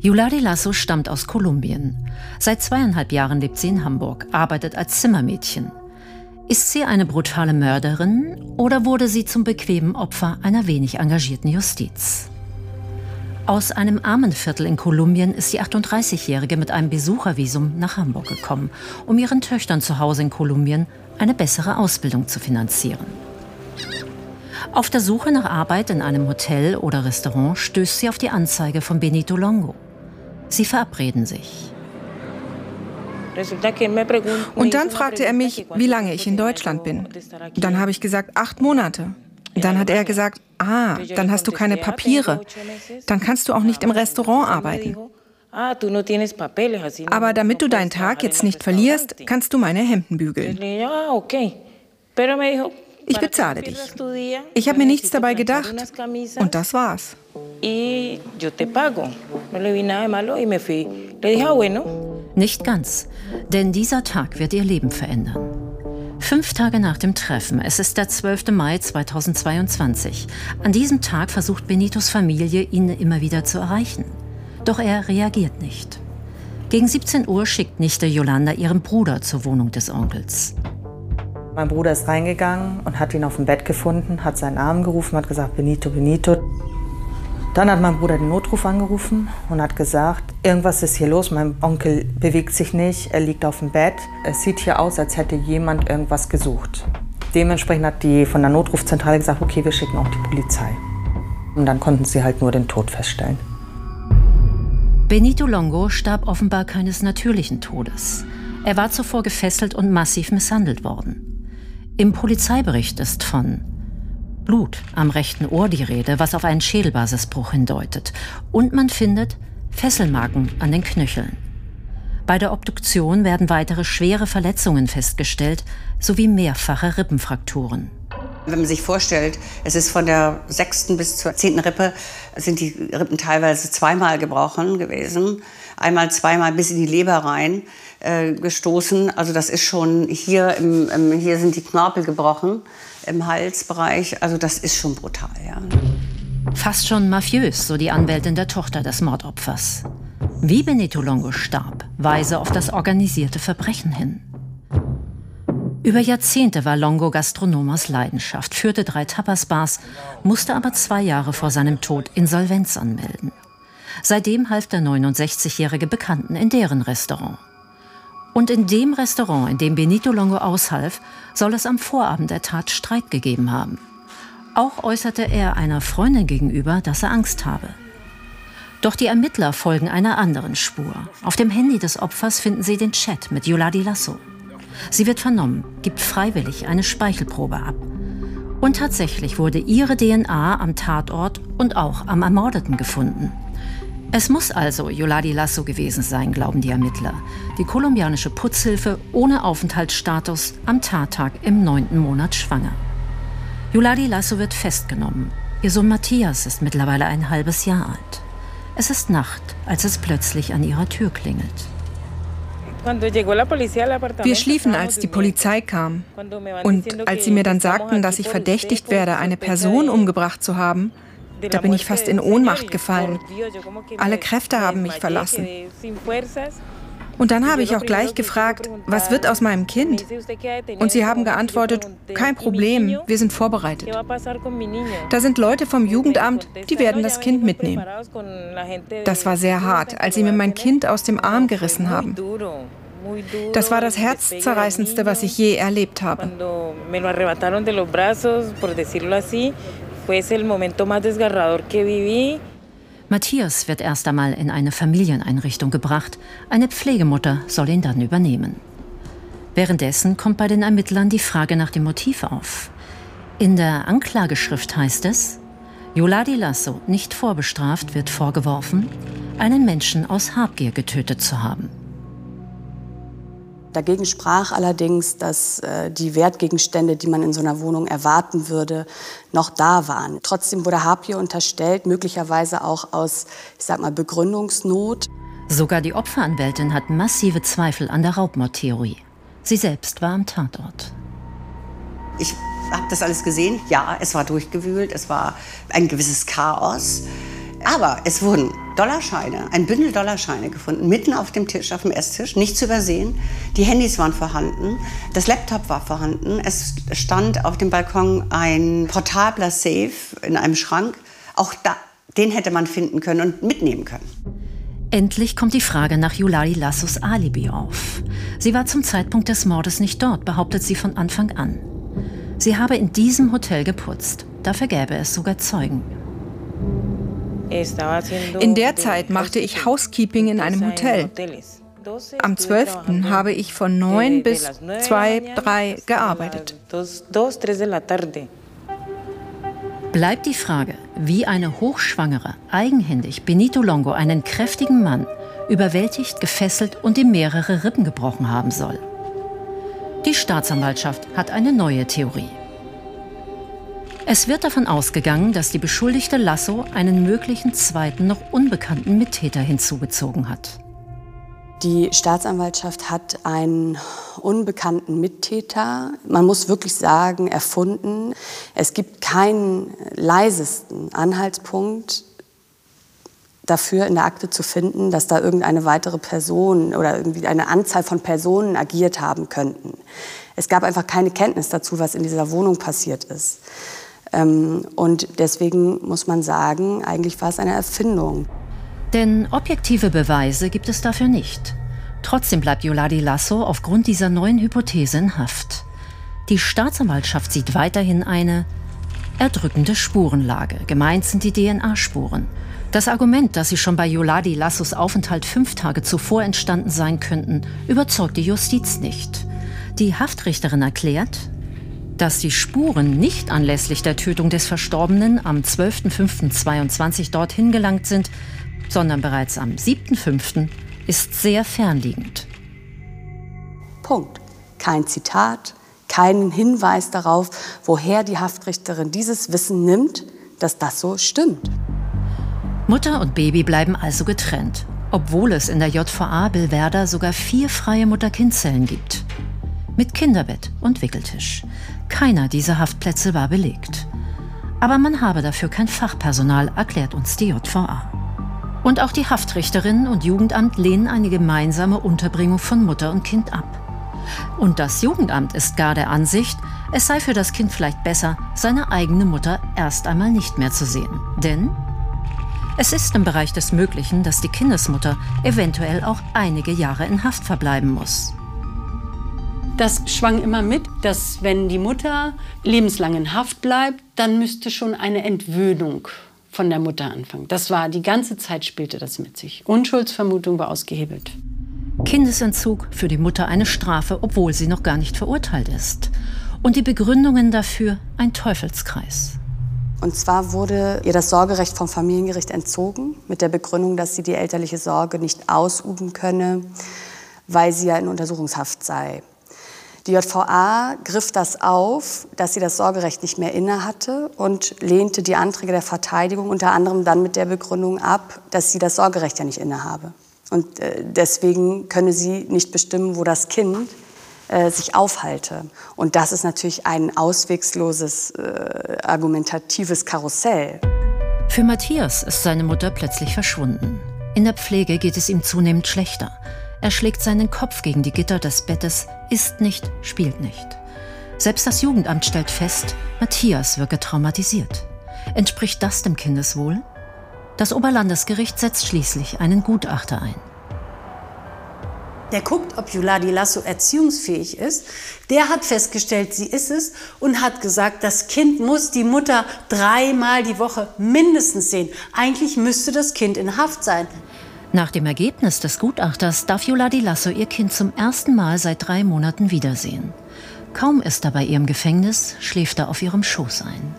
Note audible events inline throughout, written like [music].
Yulari Lasso stammt aus Kolumbien. Seit zweieinhalb Jahren lebt sie in Hamburg, arbeitet als Zimmermädchen. Ist sie eine brutale Mörderin oder wurde sie zum bequemen Opfer einer wenig engagierten Justiz? Aus einem Armenviertel in Kolumbien ist die 38-Jährige mit einem Besuchervisum nach Hamburg gekommen, um ihren Töchtern zu Hause in Kolumbien eine bessere Ausbildung zu finanzieren. Auf der Suche nach Arbeit in einem Hotel oder Restaurant stößt sie auf die Anzeige von Benito Longo. Sie verabreden sich. Und dann fragte er mich, wie lange ich in Deutschland bin. Dann habe ich gesagt, acht Monate. Dann hat er gesagt, ah, dann hast du keine Papiere. Dann kannst du auch nicht im Restaurant arbeiten. Aber damit du deinen Tag jetzt nicht verlierst, kannst du meine Hemden bügeln. Ich bezahle dich. Ich habe mir nichts dabei gedacht. Und das war's. Nicht ganz, denn dieser Tag wird ihr Leben verändern. Fünf Tage nach dem Treffen, es ist der 12. Mai 2022. An diesem Tag versucht Benitos Familie, ihn immer wieder zu erreichen. Doch er reagiert nicht. Gegen 17 Uhr schickt Nichte Yolanda ihren Bruder zur Wohnung des Onkels. Mein Bruder ist reingegangen und hat ihn auf dem Bett gefunden, hat seinen Namen gerufen, hat gesagt, Benito, Benito. Dann hat mein Bruder den Notruf angerufen und hat gesagt, irgendwas ist hier los, mein Onkel bewegt sich nicht, er liegt auf dem Bett. Es sieht hier aus, als hätte jemand irgendwas gesucht. Dementsprechend hat die von der Notrufzentrale gesagt, okay, wir schicken auch die Polizei. Und dann konnten sie halt nur den Tod feststellen. Benito Longo starb offenbar keines natürlichen Todes. Er war zuvor gefesselt und massiv misshandelt worden. Im Polizeibericht ist von Blut am rechten Ohr die Rede, was auf einen Schädelbasisbruch hindeutet. Und man findet Fesselmarken an den Knöcheln. Bei der Obduktion werden weitere schwere Verletzungen festgestellt, sowie mehrfache Rippenfrakturen. Wenn man sich vorstellt, es ist von der sechsten bis zur zehnten Rippe, sind die Rippen teilweise zweimal gebrochen gewesen. Einmal, zweimal bis in die Leber rein äh, gestoßen. Also das ist schon hier, im, im, hier sind die Knorpel gebrochen im Halsbereich. Also das ist schon brutal, ja. Fast schon mafiös, so die Anwältin der Tochter des Mordopfers. Wie Benito Longo starb, weise auf das organisierte Verbrechen hin. Über Jahrzehnte war Longo Gastronom aus Leidenschaft, führte drei Tapasbars, musste aber zwei Jahre vor seinem Tod Insolvenz anmelden. Seitdem half der 69-jährige Bekannten in deren Restaurant. Und in dem Restaurant, in dem Benito Longo aushalf, soll es am Vorabend der Tat Streit gegeben haben. Auch äußerte er einer Freundin gegenüber, dass er Angst habe. Doch die Ermittler folgen einer anderen Spur. Auf dem Handy des Opfers finden sie den Chat mit Yoladi Lasso. Sie wird vernommen, gibt freiwillig eine Speichelprobe ab. Und tatsächlich wurde ihre DNA am Tatort und auch am Ermordeten gefunden. Es muss also Yoladi Lasso gewesen sein, glauben die Ermittler. Die kolumbianische Putzhilfe ohne Aufenthaltsstatus am Tattag im neunten Monat schwanger. Yoladi Lasso wird festgenommen. Ihr Sohn Matthias ist mittlerweile ein halbes Jahr alt. Es ist Nacht, als es plötzlich an ihrer Tür klingelt. Wir schliefen, als die Polizei kam. Und als sie mir dann sagten, dass ich verdächtigt werde, eine Person umgebracht zu haben, da bin ich fast in Ohnmacht gefallen. Alle Kräfte haben mich verlassen. Und dann habe ich auch gleich gefragt, was wird aus meinem Kind? Und sie haben geantwortet, kein Problem, wir sind vorbereitet. Da sind Leute vom Jugendamt, die werden das Kind mitnehmen. Das war sehr hart, als sie mir mein Kind aus dem Arm gerissen haben. Das war das Herzzerreißendste, was ich je erlebt habe. Matthias wird erst einmal in eine Familieneinrichtung gebracht. Eine Pflegemutter soll ihn dann übernehmen. Währenddessen kommt bei den Ermittlern die Frage nach dem Motiv auf. In der Anklageschrift heißt es, Yoladi Lasso, nicht vorbestraft, wird vorgeworfen, einen Menschen aus Habgier getötet zu haben. Dagegen sprach allerdings, dass äh, die Wertgegenstände, die man in so einer Wohnung erwarten würde, noch da waren. Trotzdem wurde Habgier unterstellt, möglicherweise auch aus, ich sag mal, Begründungsnot. Sogar die Opferanwältin hat massive Zweifel an der Raubmordtheorie. Sie selbst war am Tatort. Ich habe das alles gesehen. Ja, es war durchgewühlt, es war ein gewisses Chaos. Aber es wurden Dollarscheine, ein Bündel Dollarscheine gefunden, mitten auf dem Tisch, auf dem Esstisch, nicht zu übersehen. Die Handys waren vorhanden, das Laptop war vorhanden. Es stand auf dem Balkon ein portabler Safe in einem Schrank. Auch da, den hätte man finden können und mitnehmen können. Endlich kommt die Frage nach Yulari Lassos Alibi auf. Sie war zum Zeitpunkt des Mordes nicht dort, behauptet sie von Anfang an. Sie habe in diesem Hotel geputzt. Dafür gäbe es sogar Zeugen. In der Zeit machte ich Housekeeping in einem Hotel. Am 12. habe ich von 9 bis 2, 3 gearbeitet. Bleibt die Frage, wie eine Hochschwangere eigenhändig Benito Longo einen kräftigen Mann überwältigt, gefesselt und ihm mehrere Rippen gebrochen haben soll. Die Staatsanwaltschaft hat eine neue Theorie. Es wird davon ausgegangen, dass die beschuldigte Lasso einen möglichen zweiten, noch unbekannten Mittäter hinzugezogen hat. Die Staatsanwaltschaft hat einen unbekannten Mittäter, man muss wirklich sagen, erfunden. Es gibt keinen leisesten Anhaltspunkt dafür in der Akte zu finden, dass da irgendeine weitere Person oder irgendwie eine Anzahl von Personen agiert haben könnten. Es gab einfach keine Kenntnis dazu, was in dieser Wohnung passiert ist. Ähm, und deswegen muss man sagen, eigentlich war es eine Erfindung. Denn objektive Beweise gibt es dafür nicht. Trotzdem bleibt Yoladi Lasso aufgrund dieser neuen Hypothese in Haft. Die Staatsanwaltschaft sieht weiterhin eine erdrückende Spurenlage. Gemeint sind die DNA-Spuren. Das Argument, dass sie schon bei Yoladi Lassos Aufenthalt fünf Tage zuvor entstanden sein könnten, überzeugt die Justiz nicht. Die Haftrichterin erklärt, dass die Spuren nicht anlässlich der Tötung des Verstorbenen am 12.05.22 dorthin gelangt sind, sondern bereits am 7.05. ist sehr fernliegend. Punkt. Kein Zitat, keinen Hinweis darauf, woher die Haftrichterin dieses Wissen nimmt, dass das so stimmt. Mutter und Baby bleiben also getrennt, obwohl es in der JVA Billwerder sogar vier freie Mutter-Kind-Zellen gibt. Mit Kinderbett und Wickeltisch. Keiner dieser Haftplätze war belegt. Aber man habe dafür kein Fachpersonal, erklärt uns die JVA. Und auch die Haftrichterin und Jugendamt lehnen eine gemeinsame Unterbringung von Mutter und Kind ab. Und das Jugendamt ist gar der Ansicht, es sei für das Kind vielleicht besser, seine eigene Mutter erst einmal nicht mehr zu sehen. Denn es ist im Bereich des Möglichen, dass die Kindesmutter eventuell auch einige Jahre in Haft verbleiben muss. Das schwang immer mit, dass wenn die Mutter lebenslang in Haft bleibt, dann müsste schon eine Entwöhnung von der Mutter anfangen. Das war die ganze Zeit spielte das mit sich. Unschuldsvermutung war ausgehebelt. Kindesentzug für die Mutter eine Strafe, obwohl sie noch gar nicht verurteilt ist. Und die Begründungen dafür ein Teufelskreis. Und zwar wurde ihr das Sorgerecht vom Familiengericht entzogen, mit der Begründung, dass sie die elterliche Sorge nicht ausüben könne, weil sie ja in Untersuchungshaft sei. Die JVA griff das auf, dass sie das Sorgerecht nicht mehr innehatte und lehnte die Anträge der Verteidigung unter anderem dann mit der Begründung ab, dass sie das Sorgerecht ja nicht innehabe. Und äh, deswegen könne sie nicht bestimmen, wo das Kind äh, sich aufhalte. Und das ist natürlich ein auswegsloses, äh, argumentatives Karussell. Für Matthias ist seine Mutter plötzlich verschwunden. In der Pflege geht es ihm zunehmend schlechter. Er schlägt seinen Kopf gegen die Gitter des Bettes, isst nicht, spielt nicht. Selbst das Jugendamt stellt fest, Matthias wirke traumatisiert. Entspricht das dem Kindeswohl? Das Oberlandesgericht setzt schließlich einen Gutachter ein. Der guckt, ob Yuladi Lasso erziehungsfähig ist. Der hat festgestellt, sie ist es und hat gesagt, das Kind muss die Mutter dreimal die Woche mindestens sehen. Eigentlich müsste das Kind in Haft sein. Nach dem Ergebnis des Gutachters darf Yoladi Lasso ihr Kind zum ersten Mal seit drei Monaten wiedersehen. Kaum ist er bei ihrem Gefängnis, schläft er auf ihrem Schoß ein.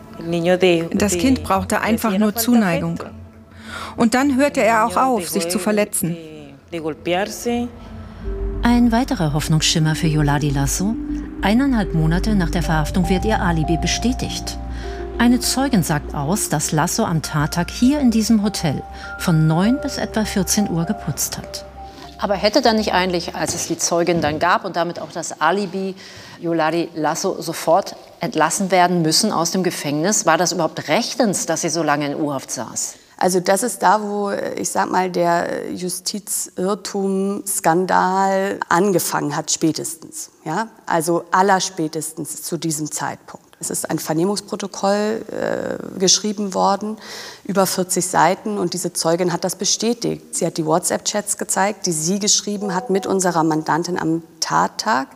Das Kind brauchte einfach nur Zuneigung. Und dann hörte er auch auf, sich zu verletzen. Ein weiterer Hoffnungsschimmer für Yoladi Lasso. Eineinhalb Monate nach der Verhaftung wird ihr Alibi bestätigt. Eine Zeugin sagt aus, dass Lasso am Tattag hier in diesem Hotel von 9 bis etwa 14 Uhr geputzt hat. Aber hätte dann nicht eigentlich, als es die Zeugin dann gab und damit auch das Alibi, Yoladi Lasso sofort entlassen werden müssen aus dem Gefängnis? War das überhaupt rechtens, dass sie so lange in U-Haft saß? Also das ist da, wo ich sag mal der Justizirrtum, Skandal angefangen hat spätestens. Ja, also allerspätestens zu diesem Zeitpunkt. Es ist ein Vernehmungsprotokoll äh, geschrieben worden, über 40 Seiten, und diese Zeugin hat das bestätigt. Sie hat die WhatsApp-Chats gezeigt, die sie geschrieben hat mit unserer Mandantin am Tattag,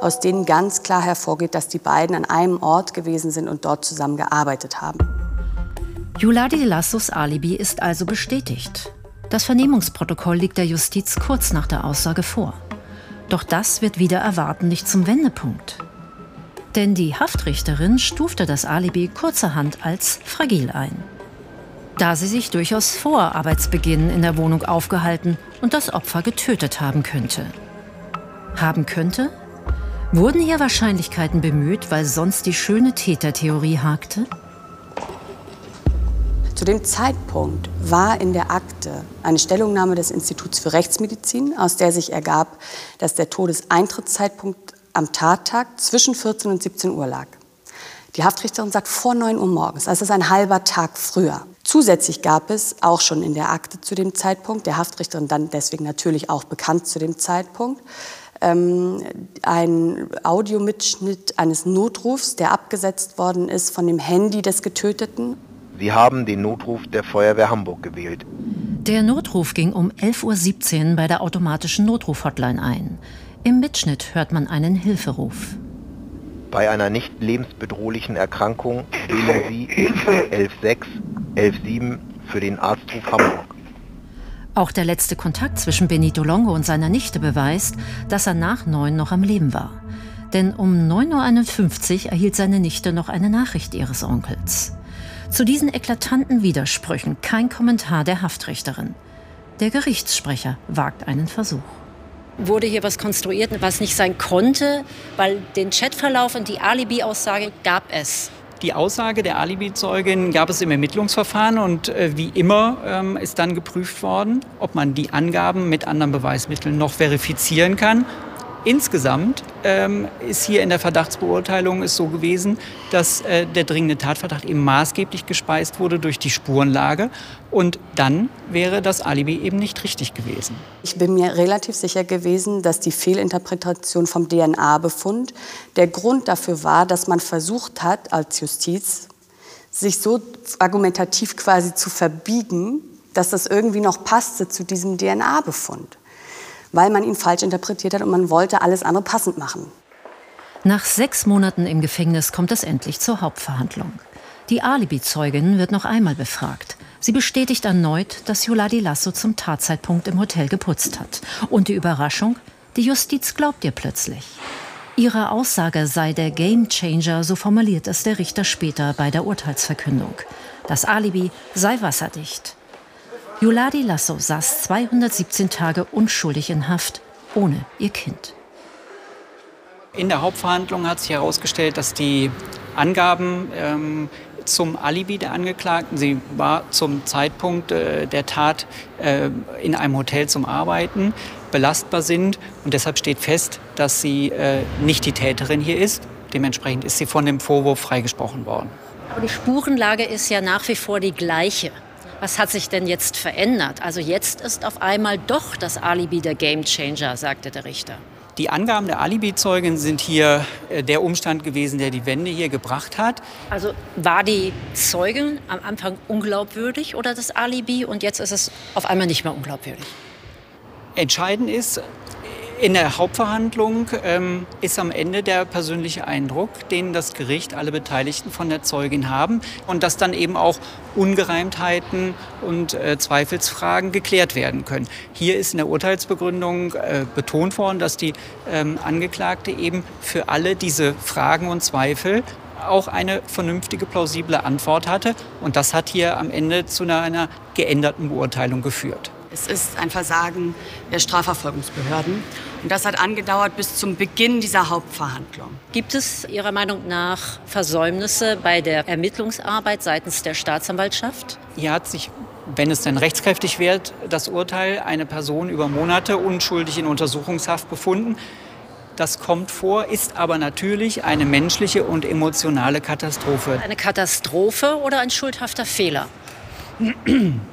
aus denen ganz klar hervorgeht, dass die beiden an einem Ort gewesen sind und dort zusammen gearbeitet haben. Yuladi Lassos Alibi ist also bestätigt. Das Vernehmungsprotokoll liegt der Justiz kurz nach der Aussage vor. Doch das wird wieder erwarten nicht zum Wendepunkt. Denn die Haftrichterin stufte das Alibi kurzerhand als fragil ein. Da sie sich durchaus vor Arbeitsbeginn in der Wohnung aufgehalten und das Opfer getötet haben könnte. Haben könnte? Wurden hier Wahrscheinlichkeiten bemüht, weil sonst die schöne Tätertheorie hakte? Zu dem Zeitpunkt war in der Akte eine Stellungnahme des Instituts für Rechtsmedizin, aus der sich ergab, dass der Todeseintrittszeitpunkt am Tattag zwischen 14 und 17 Uhr lag. Die Haftrichterin sagt vor 9 Uhr morgens, also ist ein halber Tag früher. Zusätzlich gab es auch schon in der Akte zu dem Zeitpunkt, der Haftrichterin dann deswegen natürlich auch bekannt zu dem Zeitpunkt, ähm, ein Audiomitschnitt eines Notrufs, der abgesetzt worden ist von dem Handy des Getöteten. Sie haben den Notruf der Feuerwehr Hamburg gewählt. Der Notruf ging um 11.17 Uhr bei der automatischen Notruf-Hotline ein. Im Mitschnitt hört man einen Hilferuf. Bei einer nicht lebensbedrohlichen Erkrankung wählen Sie 116 117 für den Arztruf Hamburg. Auch der letzte Kontakt zwischen Benito Longo und seiner Nichte beweist, dass er nach neun noch am Leben war. Denn um 9.51 Uhr erhielt seine Nichte noch eine Nachricht ihres Onkels. Zu diesen eklatanten Widersprüchen kein Kommentar der Haftrichterin. Der Gerichtssprecher wagt einen Versuch wurde hier was konstruiert, was nicht sein konnte, weil den Chatverlauf und die Alibi-Aussage gab es. Die Aussage der Alibi-Zeugin gab es im Ermittlungsverfahren und äh, wie immer ähm, ist dann geprüft worden, ob man die Angaben mit anderen Beweismitteln noch verifizieren kann. Insgesamt ähm, ist hier in der Verdachtsbeurteilung es so gewesen, dass äh, der dringende Tatverdacht eben maßgeblich gespeist wurde durch die Spurenlage. Und dann wäre das Alibi eben nicht richtig gewesen. Ich bin mir relativ sicher gewesen, dass die Fehlinterpretation vom DNA-Befund der Grund dafür war, dass man versucht hat, als Justiz, sich so argumentativ quasi zu verbiegen, dass das irgendwie noch passte zu diesem DNA-Befund weil man ihn falsch interpretiert hat und man wollte alles andere passend machen. Nach sechs Monaten im Gefängnis kommt es endlich zur Hauptverhandlung. Die Alibi-Zeugin wird noch einmal befragt. Sie bestätigt erneut, dass Yoladi Lasso zum Tatzeitpunkt im Hotel geputzt hat. Und die Überraschung? Die Justiz glaubt ihr plötzlich. Ihre Aussage sei der Gamechanger, so formuliert es der Richter später bei der Urteilsverkündung. Das Alibi sei wasserdicht. Yuladi Lasso saß 217 Tage unschuldig in Haft, ohne ihr Kind. In der Hauptverhandlung hat sich herausgestellt, dass die Angaben ähm, zum Alibi der Angeklagten, sie war zum Zeitpunkt äh, der Tat äh, in einem Hotel zum Arbeiten, belastbar sind. Und deshalb steht fest, dass sie äh, nicht die Täterin hier ist. Dementsprechend ist sie von dem Vorwurf freigesprochen worden. Aber die Spurenlage ist ja nach wie vor die gleiche. Was hat sich denn jetzt verändert? Also jetzt ist auf einmal doch das Alibi der Gamechanger, sagte der Richter. Die Angaben der Alibi-Zeugin sind hier äh, der Umstand gewesen, der die Wende hier gebracht hat. Also war die Zeugin am Anfang unglaubwürdig oder das Alibi und jetzt ist es auf einmal nicht mehr unglaubwürdig? Entscheidend ist, in der Hauptverhandlung ähm, ist am Ende der persönliche Eindruck, den das Gericht, alle Beteiligten von der Zeugin haben und dass dann eben auch Ungereimtheiten und äh, Zweifelsfragen geklärt werden können. Hier ist in der Urteilsbegründung äh, betont worden, dass die ähm, Angeklagte eben für alle diese Fragen und Zweifel auch eine vernünftige, plausible Antwort hatte. Und das hat hier am Ende zu einer, einer geänderten Beurteilung geführt. Es ist ein Versagen der Strafverfolgungsbehörden. Und das hat angedauert bis zum Beginn dieser Hauptverhandlung. Gibt es Ihrer Meinung nach Versäumnisse bei der Ermittlungsarbeit seitens der Staatsanwaltschaft? Hier hat sich, wenn es denn rechtskräftig wird, das Urteil eine Person über Monate unschuldig in Untersuchungshaft befunden. Das kommt vor, ist aber natürlich eine menschliche und emotionale Katastrophe. Eine Katastrophe oder ein schuldhafter Fehler? [clears throat]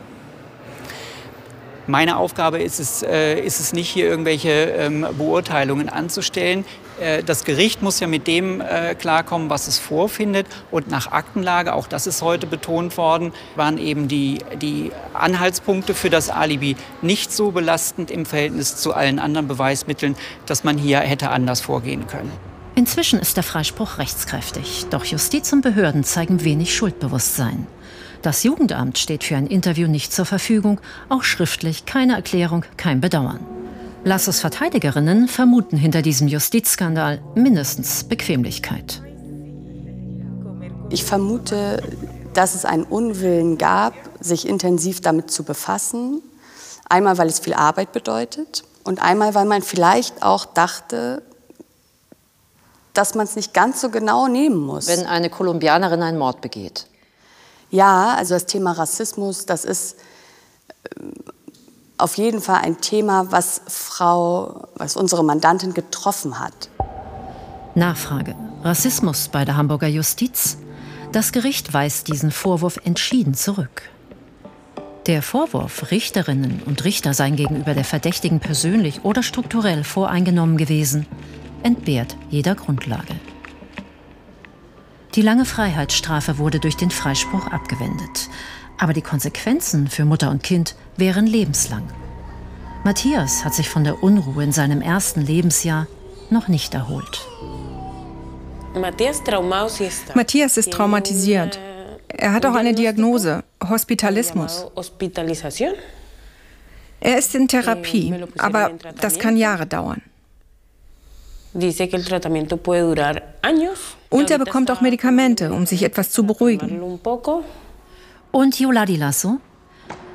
Meine Aufgabe ist es, äh, ist es nicht, hier irgendwelche ähm, Beurteilungen anzustellen. Äh, das Gericht muss ja mit dem äh, klarkommen, was es vorfindet. Und nach Aktenlage, auch das ist heute betont worden, waren eben die, die Anhaltspunkte für das Alibi nicht so belastend im Verhältnis zu allen anderen Beweismitteln, dass man hier hätte anders vorgehen können. Inzwischen ist der Freispruch rechtskräftig, doch Justiz und Behörden zeigen wenig Schuldbewusstsein. Das Jugendamt steht für ein Interview nicht zur Verfügung, auch schriftlich keine Erklärung, kein Bedauern. Lassos Verteidigerinnen vermuten hinter diesem Justizskandal mindestens Bequemlichkeit. Ich vermute, dass es einen Unwillen gab, sich intensiv damit zu befassen. Einmal, weil es viel Arbeit bedeutet und einmal, weil man vielleicht auch dachte, dass man es nicht ganz so genau nehmen muss. Wenn eine Kolumbianerin einen Mord begeht. Ja, also das Thema Rassismus, das ist ähm, auf jeden Fall ein Thema, was Frau, was unsere Mandantin getroffen hat. Nachfrage. Rassismus bei der Hamburger Justiz? Das Gericht weist diesen Vorwurf entschieden zurück. Der Vorwurf, Richterinnen und Richter seien gegenüber der Verdächtigen persönlich oder strukturell voreingenommen gewesen, entbehrt jeder Grundlage. Die lange Freiheitsstrafe wurde durch den Freispruch abgewendet. Aber die Konsequenzen für Mutter und Kind wären lebenslang. Matthias hat sich von der Unruhe in seinem ersten Lebensjahr noch nicht erholt. Matthias ist traumatisiert. Er hat auch eine Diagnose, Hospitalismus. Er ist in Therapie, aber das kann Jahre dauern. Und er bekommt auch Medikamente, um sich etwas zu beruhigen. Und Yoladi Lasso?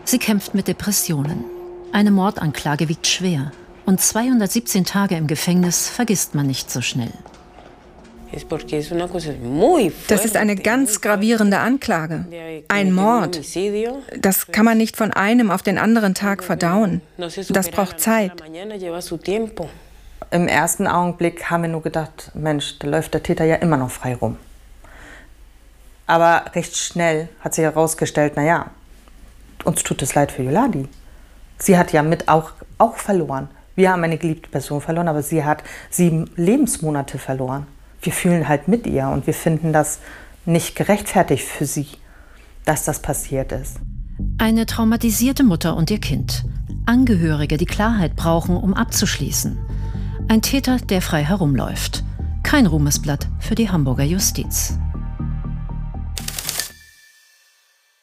Sie kämpft mit Depressionen. Eine Mordanklage wiegt schwer. Und 217 Tage im Gefängnis vergisst man nicht so schnell. Das ist eine ganz gravierende Anklage. Ein Mord. Das kann man nicht von einem auf den anderen Tag verdauen. Das braucht Zeit. Im ersten Augenblick haben wir nur gedacht, Mensch, da läuft der Täter ja immer noch frei rum. Aber recht schnell hat sich herausgestellt, naja, uns tut es leid für Yoladi. Sie hat ja mit auch, auch verloren. Wir haben eine geliebte Person verloren, aber sie hat sieben Lebensmonate verloren. Wir fühlen halt mit ihr und wir finden das nicht gerechtfertigt für sie, dass das passiert ist. Eine traumatisierte Mutter und ihr Kind. Angehörige, die Klarheit brauchen, um abzuschließen. Ein Täter, der frei herumläuft. Kein Ruhmesblatt für die Hamburger Justiz.